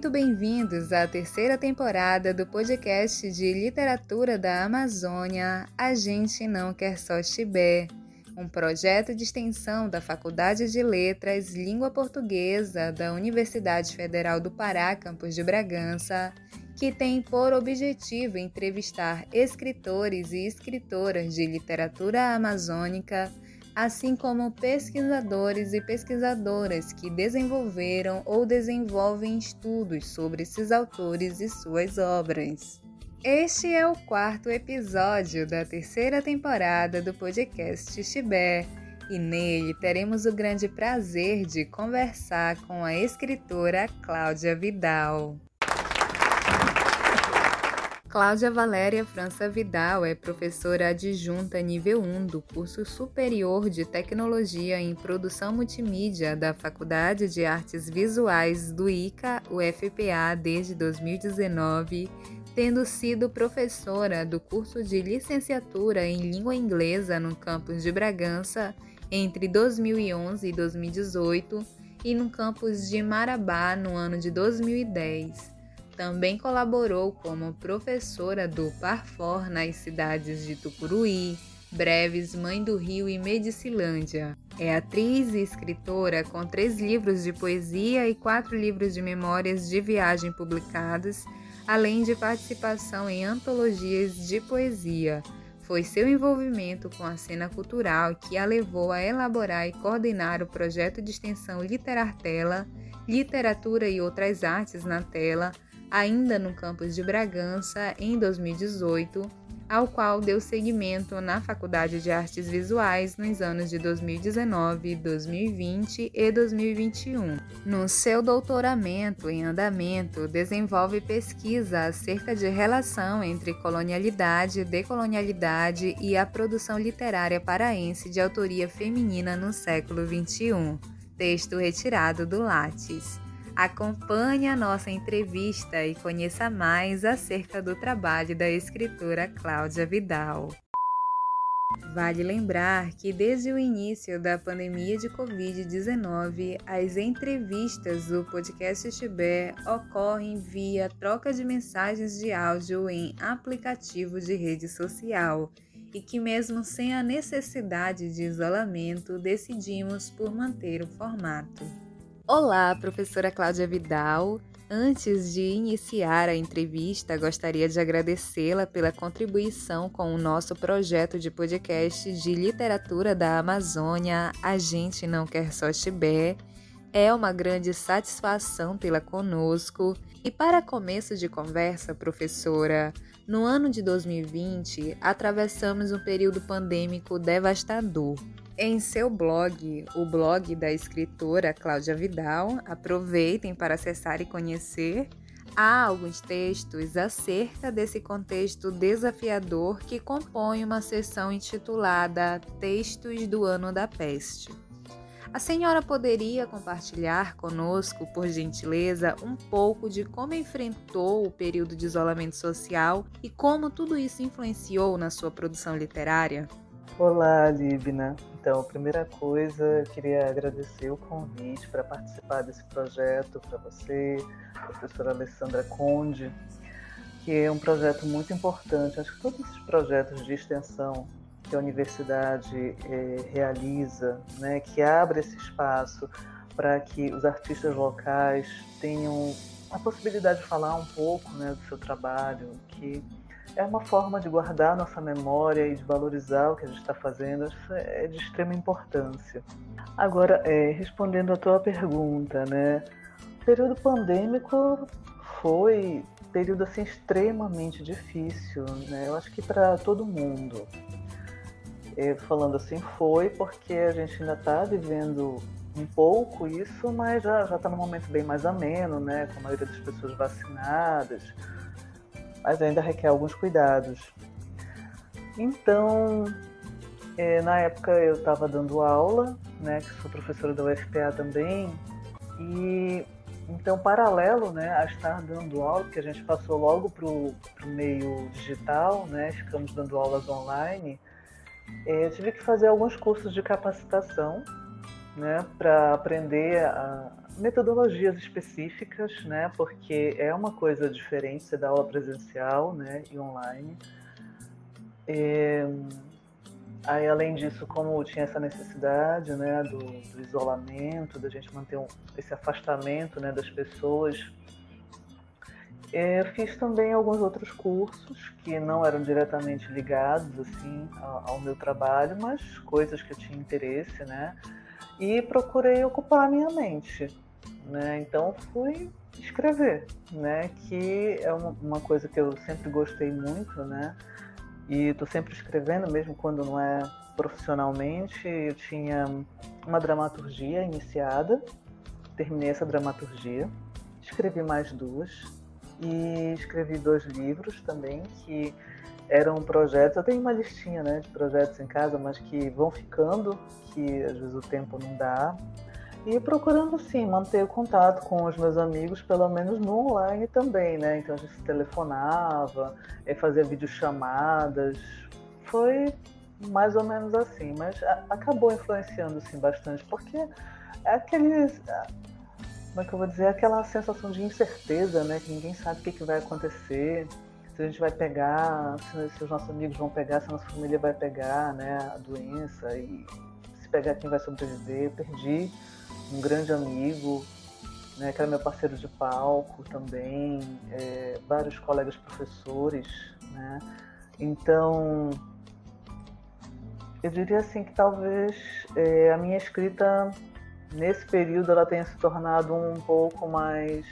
Muito bem-vindos à terceira temporada do podcast de literatura da Amazônia A Gente Não Quer Só Chibé, um projeto de extensão da Faculdade de Letras Língua Portuguesa da Universidade Federal do Pará, campus de Bragança, que tem por objetivo entrevistar escritores e escritoras de literatura amazônica assim como pesquisadores e pesquisadoras que desenvolveram ou desenvolvem estudos sobre esses autores e suas obras. Este é o quarto episódio da terceira temporada do podcast Chibé, e nele teremos o grande prazer de conversar com a escritora Cláudia Vidal. Cláudia Valéria França Vidal é professora adjunta nível 1 do curso superior de Tecnologia em Produção Multimídia da Faculdade de Artes Visuais do ICA UFPA desde 2019, tendo sido professora do curso de licenciatura em língua inglesa no campus de Bragança entre 2011 e 2018 e no campus de Marabá no ano de 2010. Também colaborou como professora do Parfor nas cidades de Tucuruí, Breves, Mãe do Rio e Medicilândia. É atriz e escritora com três livros de poesia e quatro livros de memórias de viagem publicados, além de participação em antologias de poesia. Foi seu envolvimento com a cena cultural que a levou a elaborar e coordenar o projeto de extensão Literartela, Literatura e Outras Artes na Tela, ainda no campus de Bragança em 2018, ao qual deu seguimento na Faculdade de Artes Visuais nos anos de 2019, 2020 e 2021. No seu doutoramento em andamento, desenvolve pesquisa acerca de relação entre colonialidade, decolonialidade e a produção literária paraense de autoria feminina no século XXI. Texto retirado do Lattes. Acompanhe a nossa entrevista e conheça mais acerca do trabalho da escritora Cláudia Vidal. Vale lembrar que desde o início da pandemia de Covid-19, as entrevistas do podcast Tibé ocorrem via troca de mensagens de áudio em aplicativo de rede social e que, mesmo sem a necessidade de isolamento, decidimos por manter o formato. Olá, professora Cláudia Vidal. Antes de iniciar a entrevista, gostaria de agradecê-la pela contribuição com o nosso projeto de podcast de literatura da Amazônia A Gente Não Quer Só Tibé. É uma grande satisfação tê-la conosco. E para começo de conversa, professora, no ano de 2020 atravessamos um período pandêmico devastador em seu blog, o blog da escritora Cláudia Vidal. Aproveitem para acessar e conhecer. Há alguns textos acerca desse contexto desafiador que compõe uma seção intitulada Textos do Ano da Peste. A senhora poderia compartilhar conosco, por gentileza, um pouco de como enfrentou o período de isolamento social e como tudo isso influenciou na sua produção literária? Olá, Libna. Então, primeira coisa, eu queria agradecer o convite para participar desse projeto para você, professora Alessandra Conde, que é um projeto muito importante. Acho que todos esses projetos de extensão que a universidade é, realiza, né, que abre esse espaço para que os artistas locais tenham a possibilidade de falar um pouco né, do seu trabalho, que é uma forma de guardar nossa memória e de valorizar o que a gente está fazendo. Isso é de extrema importância. Agora, é, respondendo a tua pergunta, né? O período pandêmico foi período assim extremamente difícil, né? Eu acho que para todo mundo. É, falando assim, foi porque a gente ainda está vivendo um pouco isso, mas já está num momento bem mais ameno, né? Com a maioria das pessoas vacinadas mas ainda requer alguns cuidados. Então, é, na época eu estava dando aula, né, que sou professora da UFPA também, e então, paralelo né, a estar dando aula, que a gente passou logo para o meio digital, né, ficamos dando aulas online, é, tive que fazer alguns cursos de capacitação né, para aprender a, metodologias específicas, né, porque é uma coisa diferente você dar aula presencial, né, e online. E, aí, além disso, como tinha essa necessidade, né, do, do isolamento, da gente manter um, esse afastamento, né, das pessoas, eu fiz também alguns outros cursos que não eram diretamente ligados assim ao, ao meu trabalho, mas coisas que eu tinha interesse, né? E procurei ocupar a minha mente, né? Então fui escrever, né? Que é uma, coisa que eu sempre gostei muito, né? E estou sempre escrevendo, mesmo quando não é profissionalmente. Eu tinha uma dramaturgia iniciada, terminei essa dramaturgia, escrevi mais duas e escrevi dois livros também que eram projetos. Eu tenho uma listinha, né, de projetos em casa, mas que vão ficando, que às vezes o tempo não dá e procurando sim manter o contato com os meus amigos, pelo menos no online também, né? Então a gente se telefonava, eh, fazia videochamadas, foi mais ou menos assim, mas acabou influenciando sim bastante, porque é aqueles como é que eu vou dizer, aquela sensação de incerteza, né? Que ninguém sabe o que, que vai acontecer, se a gente vai pegar, se os nossos amigos vão pegar, se a nossa família vai pegar, né? A doença e se pegar quem vai sobreviver. Eu perdi um grande amigo, né, que era meu parceiro de palco também, é, vários colegas professores, né? Então, eu diria assim que talvez é, a minha escrita nesse período ela tenha se tornado um pouco mais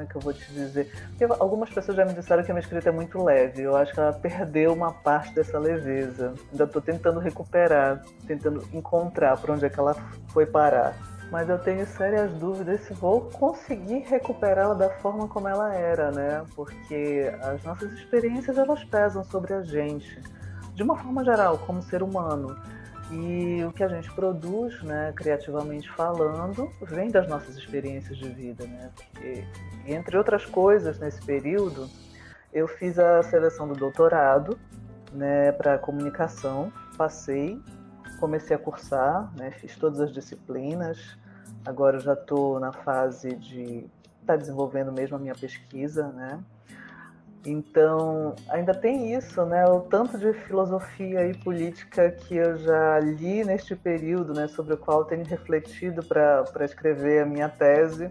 como é que eu vou te dizer? Porque algumas pessoas já me disseram que a minha escrita é muito leve. Eu acho que ela perdeu uma parte dessa leveza. Ainda estou tentando recuperar, tentando encontrar para onde é que ela foi parar. Mas eu tenho sérias dúvidas se vou conseguir recuperá-la da forma como ela era, né? Porque as nossas experiências elas pesam sobre a gente, de uma forma geral, como ser humano. E o que a gente produz, né, criativamente falando, vem das nossas experiências de vida, né? Porque, entre outras coisas, nesse período, eu fiz a seleção do doutorado, né, para comunicação, passei, comecei a cursar, né, fiz todas as disciplinas. Agora já estou na fase de estar tá desenvolvendo mesmo a minha pesquisa, né? Então, ainda tem isso, né? O tanto de filosofia e política que eu já li neste período, né? Sobre o qual tenho refletido para escrever a minha tese,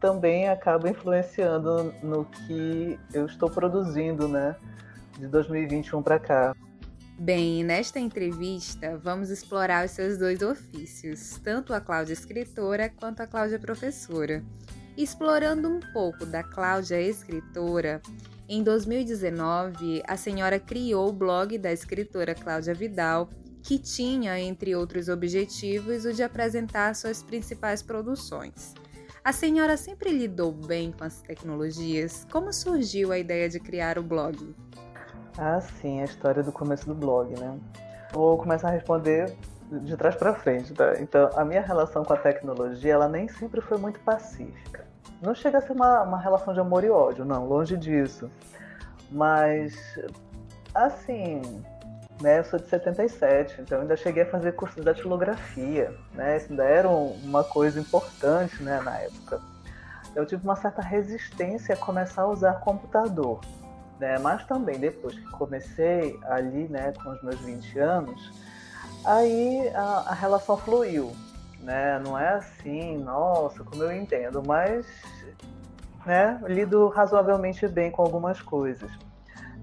também acaba influenciando no que eu estou produzindo, né? De 2021 para cá. Bem, nesta entrevista vamos explorar os seus dois ofícios, tanto a Cláudia escritora quanto a Cláudia professora. Explorando um pouco da Cláudia escritora, em 2019, a senhora criou o blog da escritora Cláudia Vidal, que tinha, entre outros objetivos, o de apresentar suas principais produções. A senhora sempre lidou bem com as tecnologias? Como surgiu a ideia de criar o blog? Ah, sim, a história do começo do blog, né? Vou começar a responder de trás para frente, tá? Então, a minha relação com a tecnologia, ela nem sempre foi muito pacífica. Não chega a ser uma, uma relação de amor e ódio, não, longe disso. Mas, assim, né, eu sou de 77, então ainda cheguei a fazer curso de datilografia, né? Isso ainda era uma coisa importante, né, na época. Eu tive uma certa resistência a começar a usar computador, né? Mas também depois que comecei ali, né, com os meus 20 anos, aí a, a relação fluiu, né? Não é assim, nossa, como eu entendo, mas né, lido razoavelmente bem com algumas coisas.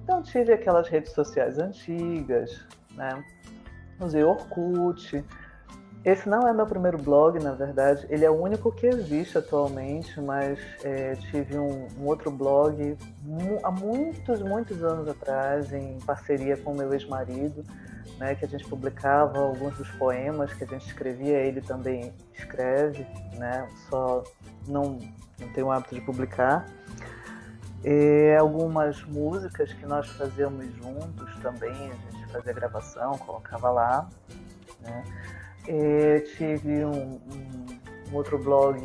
Então tive aquelas redes sociais antigas, né? Usei Orkut. Esse não é meu primeiro blog, na verdade. Ele é o único que existe atualmente, mas é, tive um, um, outro blog há muitos, muitos anos atrás, em parceria com meu ex-marido, né, que a gente publicava alguns dos poemas que a gente escrevia, ele também escreve, né, só não, não tem o hábito de publicar. E algumas músicas que nós fazíamos juntos também, a gente fazia gravação, colocava lá. Né. E tive um, um um outro blog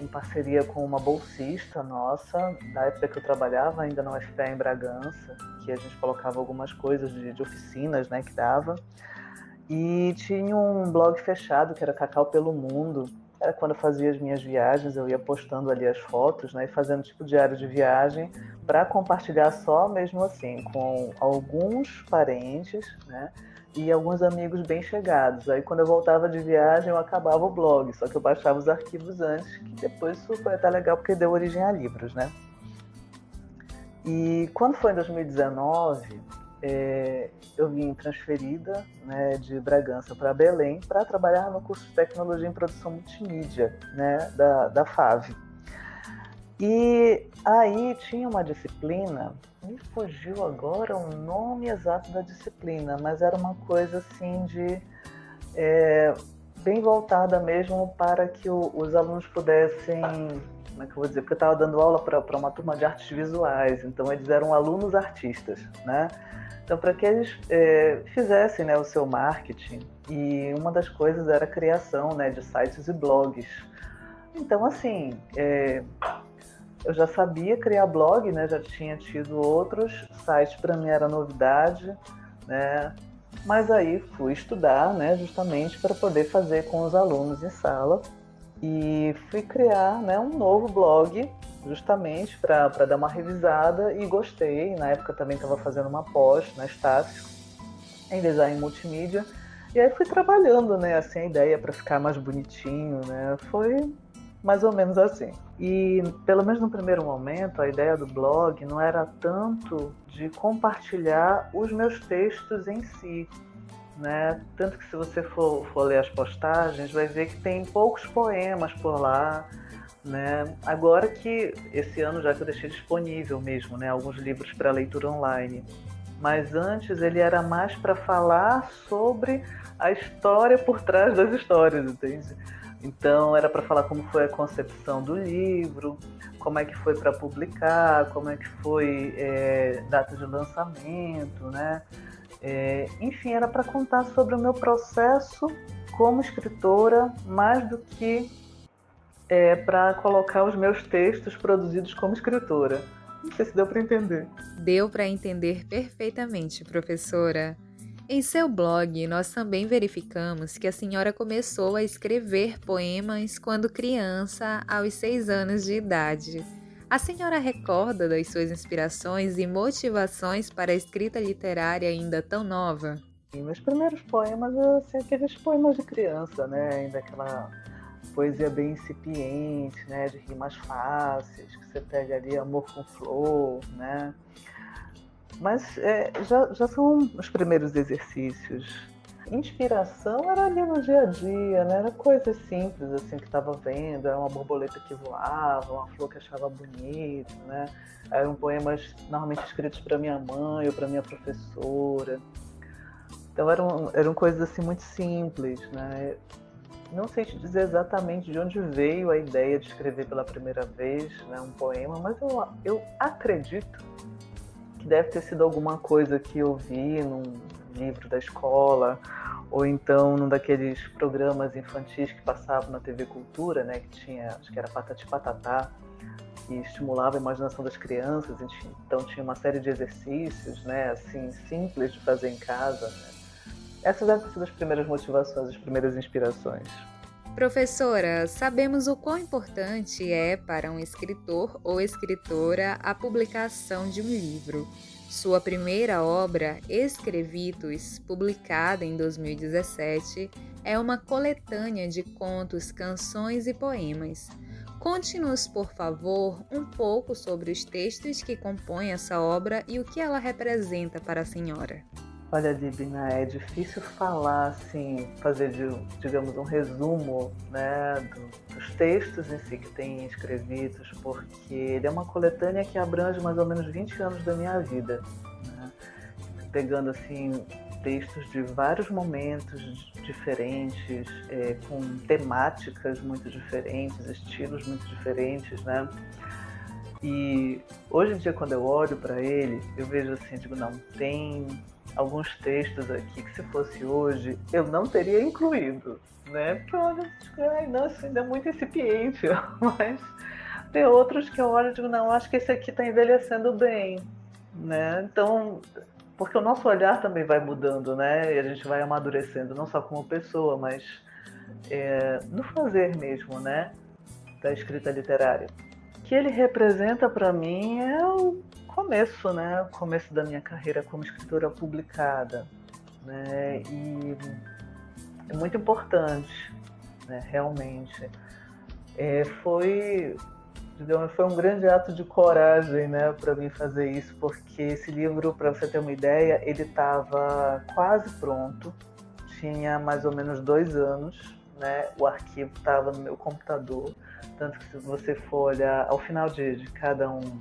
em parceria com uma bolsista nossa, da época que eu trabalhava ainda na UFPE em Bragança, que a gente colocava algumas coisas de, de oficinas né, que dava. E tinha um blog fechado que era Cacau pelo Mundo. Era quando eu fazia as minhas viagens, eu ia postando ali as fotos, né, e fazendo tipo diário de viagem para compartilhar só mesmo assim com alguns parentes, né, e alguns amigos bem chegados. Aí quando eu voltava de viagem, eu acabava o blog, só que eu baixava os arquivos antes, que depois isso foi até legal porque deu origem a livros, né? E quando foi em 2019, é, eu vim transferida né, de Bragança para Belém para trabalhar no curso de Tecnologia em Produção Multimídia né, da, da FAV. E aí tinha uma disciplina, me fugiu agora o nome exato da disciplina, mas era uma coisa assim de é, bem voltada mesmo para que o, os alunos pudessem, como é que eu vou dizer, porque eu estava dando aula para uma turma de artes visuais, então eles eram alunos artistas, né? Então, para que eles é, fizessem né, o seu marketing, e uma das coisas era a criação né, de sites e blogs. Então, assim, é, eu já sabia criar blog, né, já tinha tido outros sites, para mim era novidade, né, mas aí fui estudar, né, justamente para poder fazer com os alunos em sala e fui criar né, um novo blog justamente para dar uma revisada e gostei. Na época também estava fazendo uma pós na Estácio em design multimídia. E aí fui trabalhando, né, assim, a ideia para ficar mais bonitinho, né? Foi mais ou menos assim. E pelo menos no primeiro momento, a ideia do blog não era tanto de compartilhar os meus textos em si, né? Tanto que se você for, for ler as postagens, vai ver que tem poucos poemas por lá, né? Agora que esse ano já que eu deixei disponível mesmo, né, alguns livros para leitura online. Mas antes ele era mais para falar sobre a história por trás das histórias, entende? Então era para falar como foi a concepção do livro, como é que foi para publicar, como é que foi é, data de lançamento, né? É, enfim, era para contar sobre o meu processo como escritora, mais do que é, para colocar os meus textos produzidos como escritora. Não sei se deu para entender. Deu para entender perfeitamente, professora. Em seu blog, nós também verificamos que a senhora começou a escrever poemas quando criança, aos seis anos de idade. A senhora recorda das suas inspirações e motivações para a escrita literária ainda tão nova? Sim, meus primeiros poemas, assim, aqueles poemas de criança, né? Ainda aquela poesia bem incipiente, né? De rimas fáceis, que você pega ali amor com flor, né? Mas é, já, já são os primeiros exercícios. Inspiração era ali no dia a dia, né? Era coisas simples assim que estava vendo, era uma borboleta que voava, uma flor que achava bonita, né? Eram poemas normalmente escritos para minha mãe ou para minha professora. Então eram, eram coisas assim muito simples, né? Não sei te dizer exatamente de onde veio a ideia de escrever pela primeira vez né, um poema, mas eu, eu acredito deve ter sido alguma coisa que eu vi num livro da escola, ou então num daqueles programas infantis que passavam na TV Cultura, né, que tinha, acho que era Patati Patatá, que estimulava a imaginação das crianças, então tinha uma série de exercícios, né, assim, simples de fazer em casa. Né. Essas devem ter sido as primeiras motivações, as primeiras inspirações. Professora, sabemos o quão importante é para um escritor ou escritora a publicação de um livro. Sua primeira obra, Escrevitos, publicada em 2017, é uma coletânea de contos, canções e poemas. Conte-nos, por favor, um pouco sobre os textos que compõem essa obra e o que ela representa para a senhora. Olha, Dibna, é difícil falar assim, fazer, digamos, um resumo né, dos textos em si que tem escrevidos, porque ele é uma coletânea que abrange mais ou menos 20 anos da minha vida. Né? Pegando assim textos de vários momentos diferentes, é, com temáticas muito diferentes, estilos muito diferentes, né? E hoje em dia, quando eu olho para ele, eu vejo assim, digo, não, tem alguns textos aqui que se fosse hoje eu não teria incluído, né? Porque ai, ainda é muito incipiente, mas tem outros que eu olho e digo, não, acho que esse aqui está envelhecendo bem, né? Então, porque o nosso olhar também vai mudando, né? E a gente vai amadurecendo, não só como pessoa, mas é, no fazer mesmo, né? Da escrita literária. O que ele representa para mim é o começo, né? O começo da minha carreira como escritora publicada, né? E é muito importante, né? Realmente. É, foi digamos, foi um grande ato de coragem, né, para mim fazer isso, porque esse livro, para você ter uma ideia, ele estava quase pronto, tinha mais ou menos dois anos, né, o arquivo estava no meu computador, tanto que se você for olhar ao final de, de cada um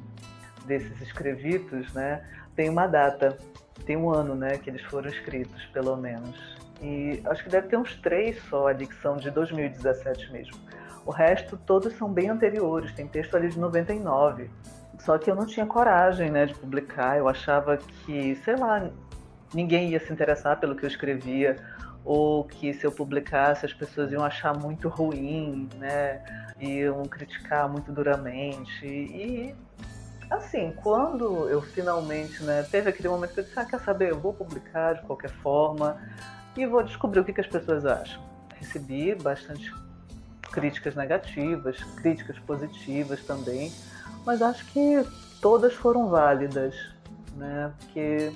desses escrevitos, né, tem uma data, tem um ano, né, que eles foram escritos, pelo menos. E acho que deve ter uns três só ali que são de 2017 mesmo. O resto, todos são bem anteriores, tem texto ali de 99. Só que eu não tinha coragem né, de publicar, eu achava que, sei lá, ninguém ia se interessar pelo que eu escrevia, ou que se eu publicasse as pessoas iam achar muito ruim, né, iam criticar muito duramente. E, assim, quando eu finalmente, né, teve aquele momento que eu disse, ah, quer saber, eu vou publicar de qualquer forma e vou descobrir o que, que as pessoas acham. Recebi bastante críticas negativas, críticas positivas também, mas acho que todas foram válidas, né? Porque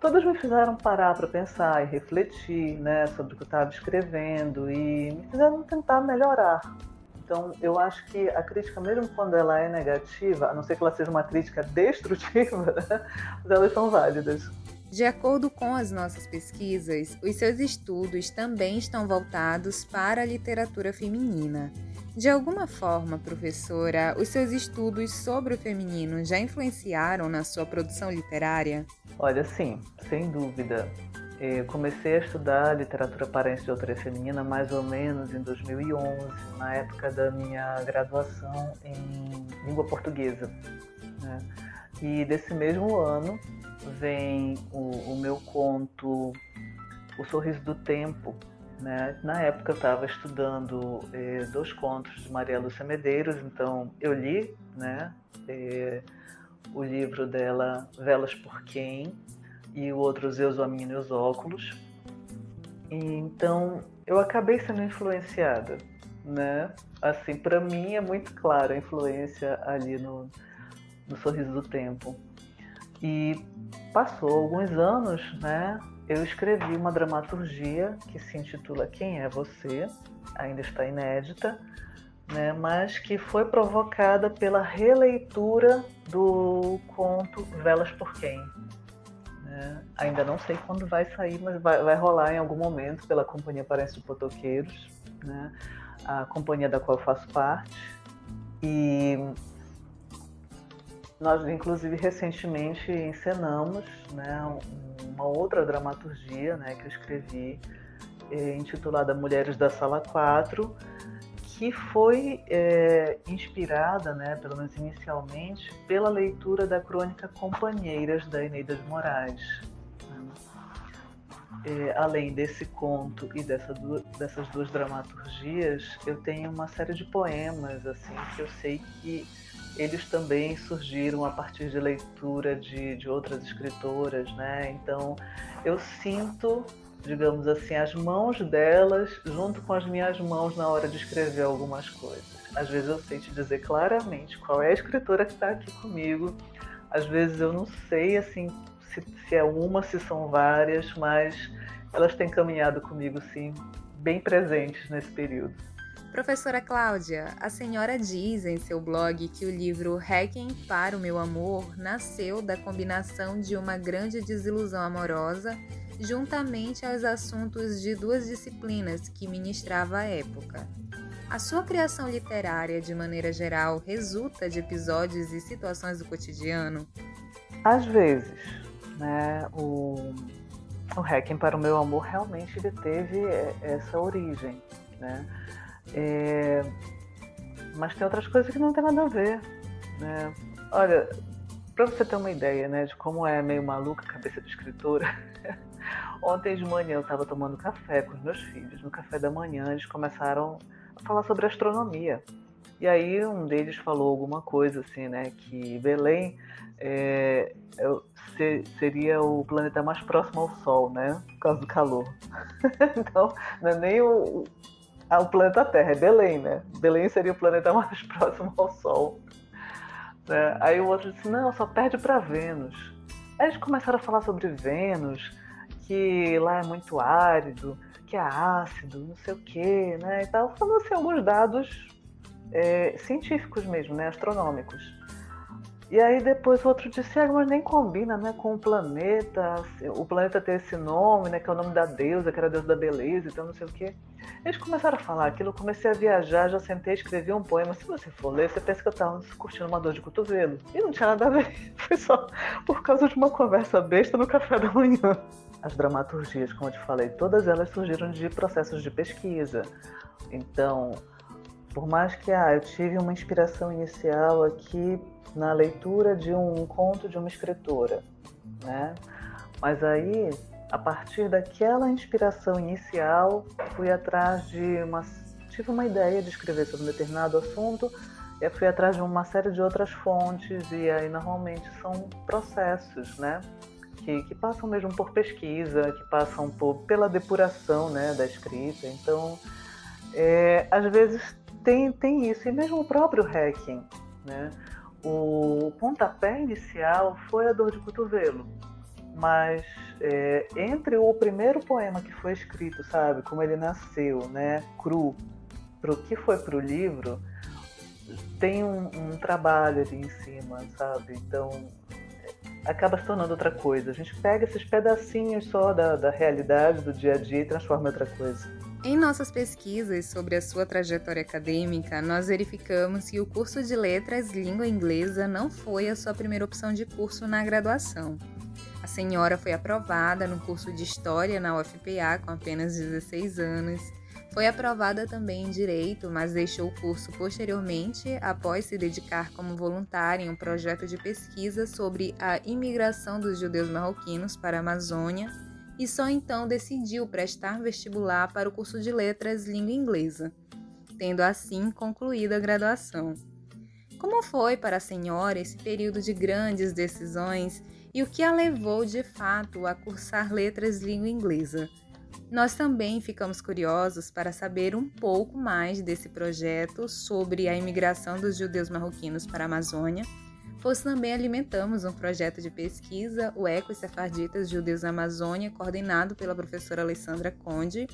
todas me fizeram parar para pensar e refletir, né, sobre o que eu estava escrevendo e me fizeram tentar melhorar. Então, eu acho que a crítica, mesmo quando ela é negativa, a não ser que ela seja uma crítica destrutiva, elas são válidas. De acordo com as nossas pesquisas, os seus estudos também estão voltados para a literatura feminina. De alguma forma, professora, os seus estudos sobre o feminino já influenciaram na sua produção literária? Olha, sim, sem dúvida. Eu comecei a estudar literatura paraense de autoria feminina mais ou menos em 2011, na época da minha graduação em língua portuguesa. Né? E desse mesmo ano, vem o, o meu conto O Sorriso do Tempo. Né? Na época eu estava estudando eh, dois contos de Maria Lúcia Medeiros, então eu li né, eh, o livro dela Velas por Quem e o outro Zeus, o Amino e os Óculos. E, então eu acabei sendo influenciada. Né? Assim, para mim é muito clara a influência ali no, no Sorriso do Tempo. E passou alguns anos, né? Eu escrevi uma dramaturgia que se intitula Quem é Você? Ainda está inédita, né? Mas que foi provocada pela releitura do conto Velas por Quem. Né? Ainda não sei quando vai sair, mas vai, vai rolar em algum momento pela Companhia Parente de Potoqueiros, né? A companhia da qual eu faço parte. E nós, inclusive, recentemente encenamos né, uma outra dramaturgia né, que eu escrevi, é, intitulada Mulheres da Sala 4, que foi é, inspirada, né, pelo menos inicialmente, pela leitura da crônica Companheiras da Eneida de Moraes. Né. É, além desse conto e dessa du dessas duas dramaturgias, eu tenho uma série de poemas assim que eu sei que eles também surgiram a partir de leitura de, de outras escritoras, né? Então eu sinto, digamos assim, as mãos delas junto com as minhas mãos na hora de escrever algumas coisas. Às vezes eu sei te dizer claramente qual é a escritora que está aqui comigo. Às vezes eu não sei assim se, se é uma, se são várias, mas elas têm caminhado comigo sim, bem presentes nesse período. Professora Cláudia, a senhora diz em seu blog que o livro Hacking para o Meu Amor nasceu da combinação de uma grande desilusão amorosa juntamente aos assuntos de duas disciplinas que ministrava à época. A sua criação literária, de maneira geral, resulta de episódios e situações do cotidiano? Às vezes, né? O, o Hacking para o Meu Amor realmente teve essa origem, né? É, mas tem outras coisas que não tem nada a ver. Né? Olha, para você ter uma ideia né, de como é meio maluca a cabeça de escritora, ontem de manhã eu estava tomando café com os meus filhos. No café da manhã eles começaram a falar sobre astronomia. E aí um deles falou alguma coisa assim, né? Que Belém é, ser, seria o planeta mais próximo ao Sol, né? Por causa do calor. então, não é nem o, o planeta Terra, é Belém, né? Belém seria o planeta mais próximo ao Sol. Né? Aí o outro disse, não, só perde para Vênus. Aí eles começaram a falar sobre Vênus, que lá é muito árido, que é ácido, não sei o quê, né? E tal, falando assim alguns dados é, científicos mesmo, né? Astronômicos. E aí depois o outro disse, ah, mas nem combina né, com o planeta, o planeta tem esse nome, né, que é o nome da deusa, que era a deusa da beleza, então não sei o quê. Eles começaram a falar aquilo, eu comecei a viajar, já sentei, escrevi um poema. Se você for ler, você pensa que eu estava curtindo uma dor de cotovelo. E não tinha nada a ver, foi só por causa de uma conversa besta no café da manhã. As dramaturgias, como eu te falei, todas elas surgiram de processos de pesquisa. Então, por mais que ah, eu tive uma inspiração inicial aqui na leitura de um conto de uma escritora, né? Mas aí, a partir daquela inspiração inicial, fui atrás de uma tive uma ideia de escrever sobre um determinado assunto, e fui atrás de uma série de outras fontes e aí normalmente são processos, né? Que, que passam mesmo por pesquisa, que passam por, pela depuração né, da escrita. Então, é, às vezes tem, tem isso, e mesmo o próprio hacking, né? O pontapé inicial foi a dor de cotovelo, mas é, entre o primeiro poema que foi escrito, sabe, como ele nasceu, né, cru, para o que foi para o livro, tem um, um, trabalho ali em cima, sabe? Então acaba se tornando outra coisa. A gente pega esses pedacinhos só da, da realidade, do dia a dia e transforma em outra coisa. Em nossas pesquisas sobre a sua trajetória acadêmica, nós verificamos que o curso de Letras Língua Inglesa não foi a sua primeira opção de curso na graduação. A senhora foi aprovada no curso de História na UFPA com apenas 16 anos. Foi aprovada também em Direito, mas deixou o curso posteriormente após se dedicar como voluntária em um projeto de pesquisa sobre a imigração dos judeus marroquinos para a Amazônia e só então decidiu prestar vestibular para o curso de Letras Língua Inglesa, tendo assim concluído a graduação. Como foi para a senhora esse período de grandes decisões e o que a levou de fato a cursar Letras Língua Inglesa? Nós também ficamos curiosos para saber um pouco mais desse projeto sobre a imigração dos judeus marroquinos para a Amazônia pois também alimentamos um projeto de pesquisa, o Eco Sefarditas Judeus na Amazônia, coordenado pela professora Alessandra Conde,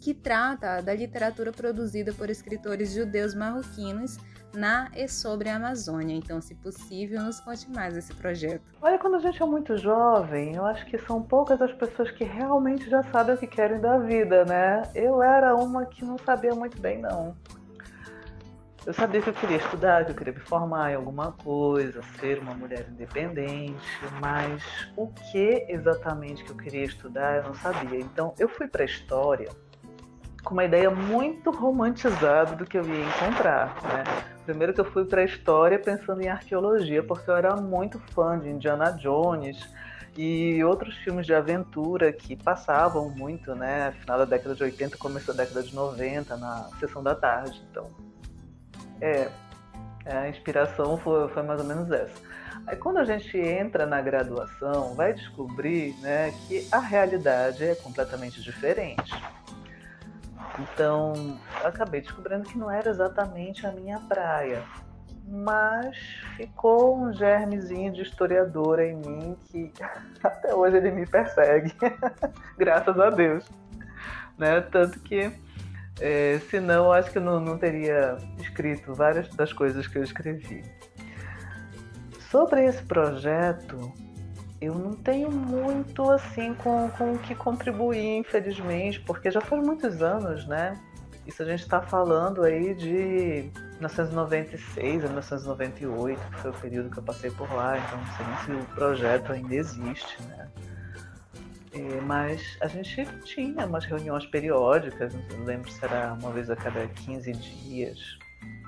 que trata da literatura produzida por escritores judeus marroquinos na e sobre a Amazônia. Então, se possível, nos conte mais esse projeto. Olha, quando a gente é muito jovem, eu acho que são poucas as pessoas que realmente já sabem o que querem da vida, né? Eu era uma que não sabia muito bem, não. Eu sabia que eu queria estudar, que eu queria me formar em alguma coisa, ser uma mulher independente, mas o que exatamente que eu queria estudar eu não sabia. Então eu fui para a história com uma ideia muito romantizada do que eu ia encontrar. Né? Primeiro que eu fui para a história pensando em arqueologia, porque eu era muito fã de Indiana Jones e outros filmes de aventura que passavam muito, né? Final da década de 80, começo da década de 90, na sessão da tarde. Então, é, a inspiração foi, foi mais ou menos essa. Aí quando a gente entra na graduação, vai descobrir né, que a realidade é completamente diferente. Então, acabei descobrindo que não era exatamente a minha praia, mas ficou um germezinho de historiadora em mim que até hoje ele me persegue, graças a Deus. Né? Tanto que é, senão, acho que não, não teria escrito várias das coisas que eu escrevi. Sobre esse projeto, eu não tenho muito assim com, com o que contribuir, infelizmente, porque já faz muitos anos, né? Isso a gente está falando aí de 1996 a 1998, que foi o período que eu passei por lá, então não sei se o projeto ainda existe, né? Mas a gente tinha umas reuniões periódicas, não lembro se era uma vez a cada 15 dias,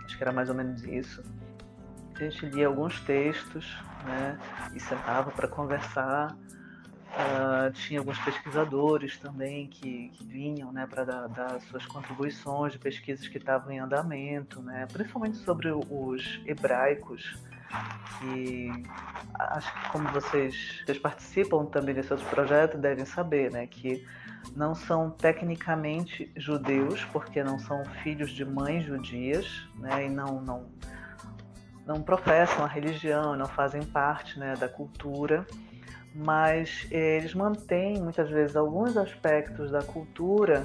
acho que era mais ou menos isso. A gente lia alguns textos né, e sentava para conversar. Uh, tinha alguns pesquisadores também que, que vinham né, para dar, dar, suas contribuições de pesquisas que estavam em andamento, né, principalmente sobre os hebraicos. Que acho que como vocês, vocês participam também desse outro projeto devem saber, né, que não são tecnicamente judeus porque não são filhos de mães judias, né, e não não não professam a religião, não fazem parte, né, da cultura, mas eles mantêm muitas vezes alguns aspectos da cultura,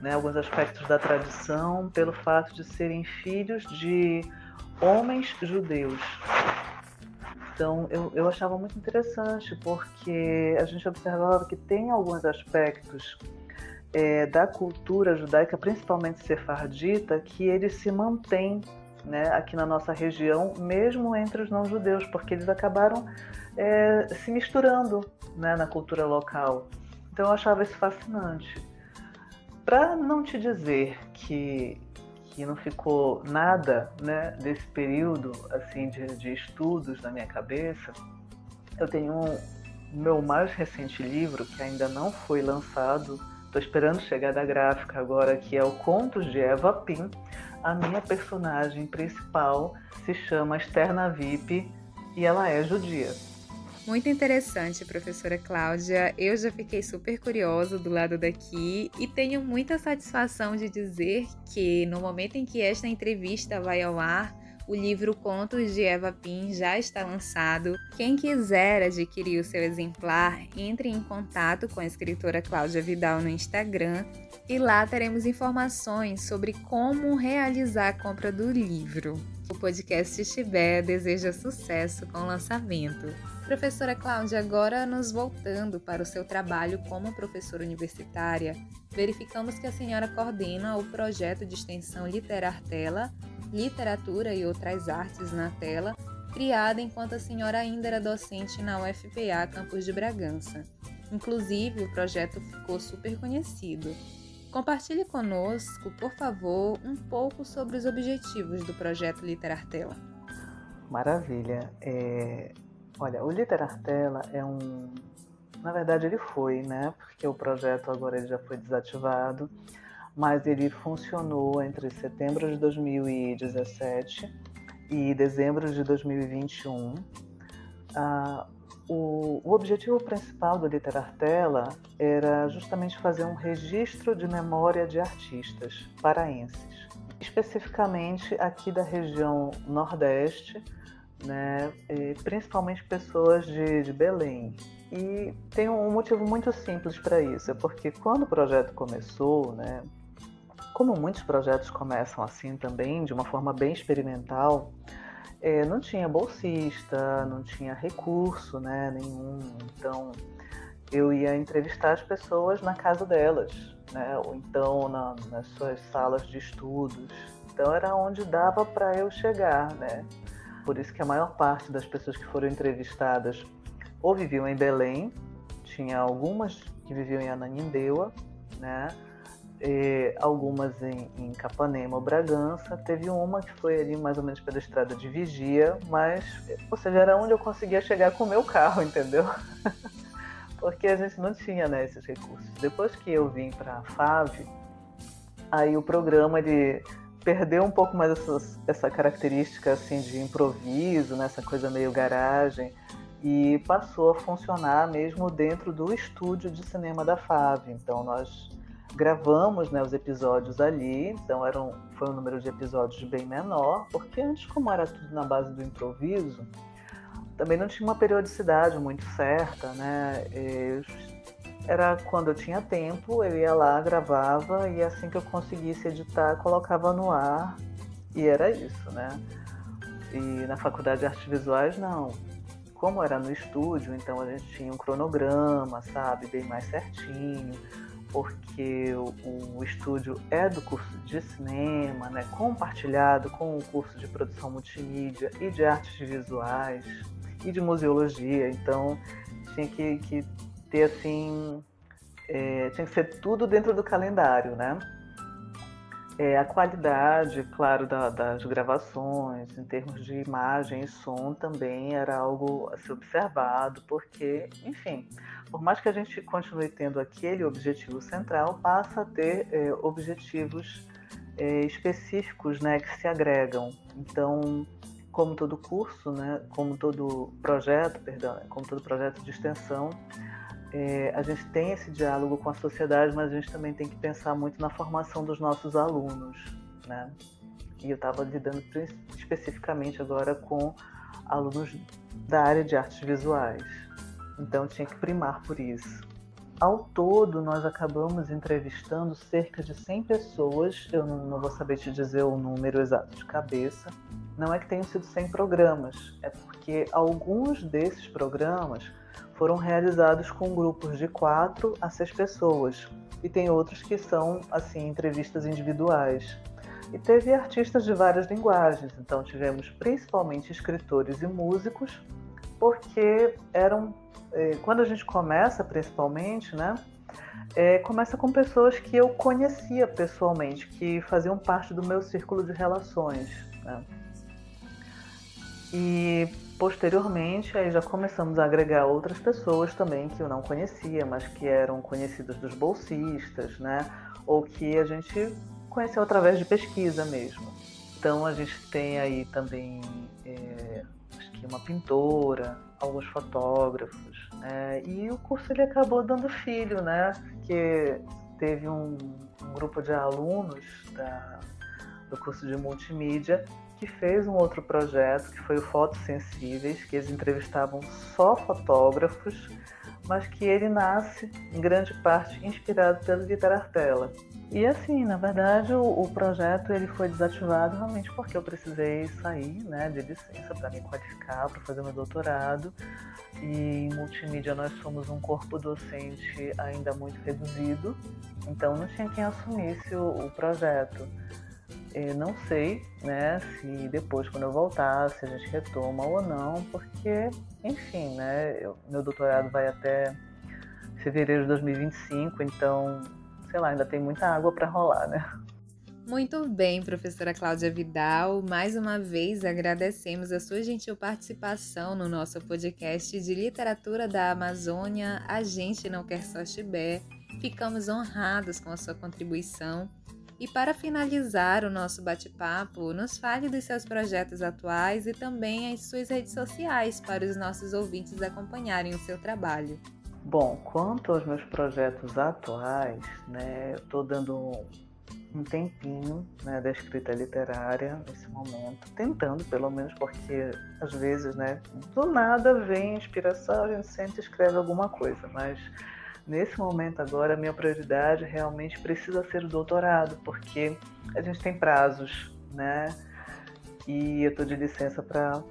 né, alguns aspectos da tradição, pelo fato de serem filhos de homens judeus. Então, eu, eu achava muito interessante, porque a gente observava que tem alguns aspectos é, da cultura judaica, principalmente sefardita, que eles se mantêm né, aqui na nossa região, mesmo entre os não-judeus, porque eles acabaram é, se misturando né, na cultura local. Então, eu achava isso fascinante. Para não te dizer que que não ficou nada né, desse período assim de, de estudos na minha cabeça, eu tenho um meu mais recente livro que ainda não foi lançado. Estou esperando chegar da gráfica agora, que é o Contos de Eva Pim. A minha personagem principal se chama Externa VIP e ela é judia. Muito interessante, professora Cláudia. Eu já fiquei super curiosa do lado daqui e tenho muita satisfação de dizer que no momento em que esta entrevista vai ao ar, o livro Contos de Eva Pin já está lançado. Quem quiser adquirir o seu exemplar, entre em contato com a escritora Cláudia Vidal no Instagram e lá teremos informações sobre como realizar a compra do livro. O podcast Tibé deseja sucesso com o lançamento. Professora Cláudia, agora nos voltando para o seu trabalho como professora universitária, verificamos que a senhora coordena o projeto de extensão Literar Tela, Literatura e Outras Artes na Tela, criada enquanto a senhora ainda era docente na UFPA Campus de Bragança. Inclusive, o projeto ficou super conhecido. Compartilhe conosco, por favor, um pouco sobre os objetivos do projeto Literar Tela. Maravilha. É, Olha, o Literartela é um. Na verdade, ele foi, né? Porque o projeto agora ele já foi desativado, mas ele funcionou entre setembro de 2017 e dezembro de 2021. Ah, o, o, objetivo principal do Literartela era justamente fazer um registro de memória de artistas paraenses, especificamente aqui da região Nordeste né? Principalmente pessoas de, de Belém. E tem um motivo muito simples para isso, é porque quando o projeto começou, né, como muitos projetos começam assim também, de uma forma bem experimental, é, não tinha bolsista, não tinha recurso né, nenhum. Então eu ia entrevistar as pessoas na casa delas, né, ou então na, nas suas salas de estudos. Então era onde dava para eu chegar, né? Por isso que a maior parte das pessoas que foram entrevistadas ou viviam em Belém, tinha algumas que viviam em Ananindeua, né? E algumas em, em Capanema ou Bragança. Teve uma que foi ali mais ou menos pela estrada de Vigia, mas, ou seja, era onde eu conseguia chegar com o meu carro, entendeu? Porque a gente não tinha né, esses recursos. Depois que eu vim para a FAV, aí o programa de perdeu um pouco mais essa, essa característica assim de improviso, né? essa coisa meio garagem, e passou a funcionar mesmo dentro do estúdio de cinema da FAV. Então nós gravamos né, os episódios ali, então eram, foi um número de episódios bem menor, porque antes, como era tudo na base do improviso, também não tinha uma periodicidade muito certa, né? E era quando eu tinha tempo, eu ia lá, gravava e assim que eu conseguisse editar, colocava no ar e era isso, né? E na faculdade de artes visuais, não. Como era no estúdio, então a gente tinha um cronograma, sabe, bem mais certinho, porque o, o estúdio é do curso de cinema, né, compartilhado com o curso de produção multimídia e de artes visuais e de museologia, então tinha que, que ter assim, é, tinha que ser tudo dentro do calendário, né? É, a qualidade, claro, da, das gravações, em termos de imagem e som, também era algo a ser observado, porque, enfim, por mais que a gente continue tendo aquele objetivo central, passa a ter é, objetivos é, específicos né, que se agregam. Então, como todo curso, né, como todo projeto, perdão, como todo projeto de extensão, é, a gente tem esse diálogo com a sociedade, mas a gente também tem que pensar muito na formação dos nossos alunos, né? E eu estava lidando especificamente agora com alunos da área de artes visuais, então tinha que primar por isso. Ao todo, nós acabamos entrevistando cerca de 100 pessoas, eu não vou saber te dizer o número exato de cabeça, não é que tenham sido 100 programas, é porque alguns desses programas foram realizados com grupos de quatro a seis pessoas. E tem outros que são assim entrevistas individuais. E teve artistas de várias linguagens, então tivemos principalmente escritores e músicos, porque eram é, quando a gente começa, principalmente, né? É, começa com pessoas que eu conhecia pessoalmente, que faziam parte do meu círculo de relações. Né? E posteriormente aí já começamos a agregar outras pessoas também que eu não conhecia, mas que eram conhecidas dos bolsistas, né? Ou que a gente conheceu através de pesquisa mesmo. Então a gente tem aí também é, uma pintora, alguns fotógrafos. É, e o curso ele acabou dando filho, né? Que teve um, um grupo de alunos da, do curso de multimídia que fez um outro projeto, que foi o Fotos Sensíveis, que eles entrevistavam só fotógrafos, mas que ele nasce, em grande parte, inspirado pelo Literartela. E assim, na verdade, o, o, projeto ele foi desativado realmente porque eu precisei sair né, de licença para me qualificar, para fazer meu doutorado. E em multimídia nós somos um corpo docente ainda muito reduzido, então não tinha quem assumisse o, o projeto. Eu não sei né, se depois, quando eu voltar, se a gente retoma ou não, porque, enfim, né, eu, meu doutorado vai até fevereiro de 2025, então sei lá, ainda tem muita água para rolar, né? Muito bem, professora Cláudia Vidal. Mais uma vez agradecemos a sua gentil participação no nosso podcast de literatura da Amazônia. A gente não quer só chibé. Ficamos honrados com a sua contribuição. E para finalizar o nosso bate-papo, nos fale dos seus projetos atuais e também as suas redes sociais para os nossos ouvintes acompanharem o seu trabalho. Bom, quanto aos meus projetos atuais, né, estou dando um tempinho né, da escrita literária nesse momento, tentando pelo menos, porque às vezes, né, do nada vem inspiração, a gente sempre escreve alguma coisa, mas nesse momento agora a minha prioridade realmente precisa ser o doutorado, porque a gente tem prazos, né, e eu estou de licença para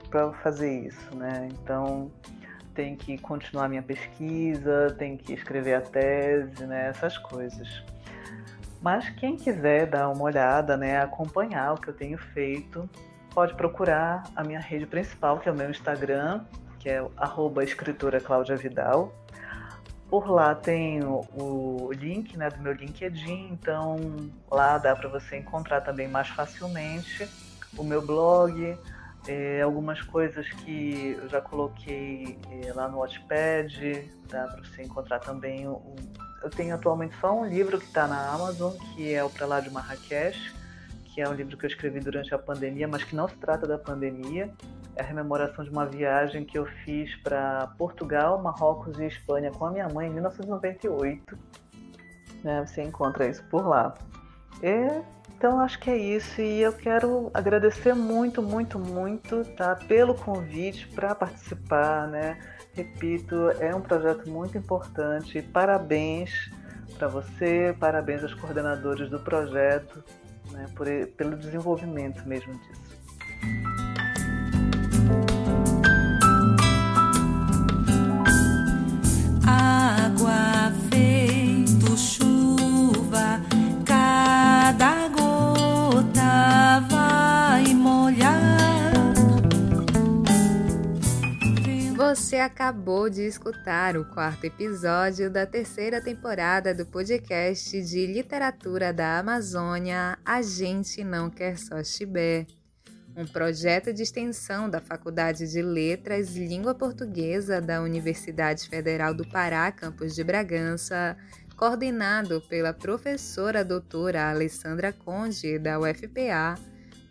fazer isso, né, então tenho que continuar minha pesquisa, tenho que escrever a tese, né, essas coisas. Mas quem quiser dar uma olhada, né, acompanhar o que eu tenho feito, pode procurar a minha rede principal, que é o meu Instagram, que é arroba escritora Cláudia Vidal. Por lá tem o, o link né, do meu LinkedIn, então lá dá para você encontrar também mais facilmente o meu blog, é, algumas coisas que eu já coloquei é, lá no Watchpad, dá para você encontrar também. Um, eu tenho atualmente só um livro que está na Amazon, que é o Pra Lá de Marrakech, que é um livro que eu escrevi durante a pandemia, mas que não se trata da pandemia. É a rememoração de uma viagem que eu fiz para Portugal, Marrocos e Espanha com a minha mãe em 1998. Né, você encontra isso por lá. E então acho que é isso e eu quero agradecer muito, muito, muito, tá, pelo convite para participar, né? Repito, é um projeto muito importante. Parabéns para você, parabéns aos coordenadores do projeto, né, por, pelo desenvolvimento mesmo disso. Acabou de escutar o quarto episódio da terceira temporada do podcast de literatura da Amazônia A Gente Não Quer Só Chibé, um projeto de extensão da Faculdade de Letras Língua Portuguesa da Universidade Federal do Pará, campus de Bragança, coordenado pela professora doutora Alessandra Conde, da UFPA,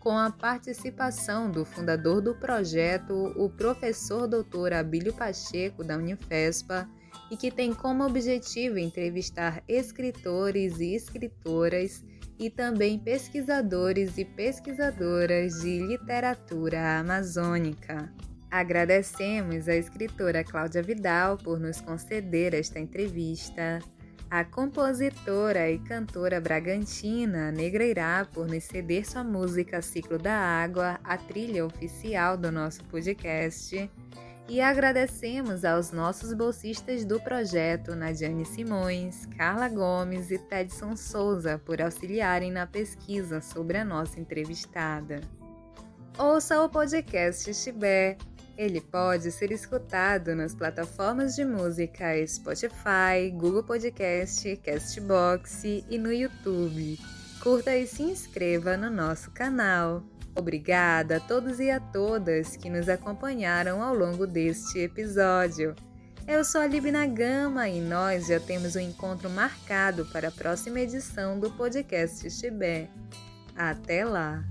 com a participação do fundador do projeto, o professor doutor Abílio Pacheco, da Unifespa, e que tem como objetivo entrevistar escritores e escritoras e também pesquisadores e pesquisadoras de literatura amazônica. Agradecemos à escritora Cláudia Vidal por nos conceder esta entrevista, a compositora e cantora Bragantina Negreirá por nos ceder sua música Ciclo da Água, a trilha oficial do nosso podcast e agradecemos aos nossos bolsistas do projeto, Nadiane Simões, Carla Gomes e Tedson Souza, por auxiliarem na pesquisa sobre a nossa entrevistada. Ouça o podcast Chibé. Ele pode ser escutado nas plataformas de música Spotify, Google Podcast, Castbox e no YouTube. Curta e se inscreva no nosso canal. Obrigada a todos e a todas que nos acompanharam ao longo deste episódio. Eu sou a Libna Gama e nós já temos um encontro marcado para a próxima edição do podcast Chibé. Até lá!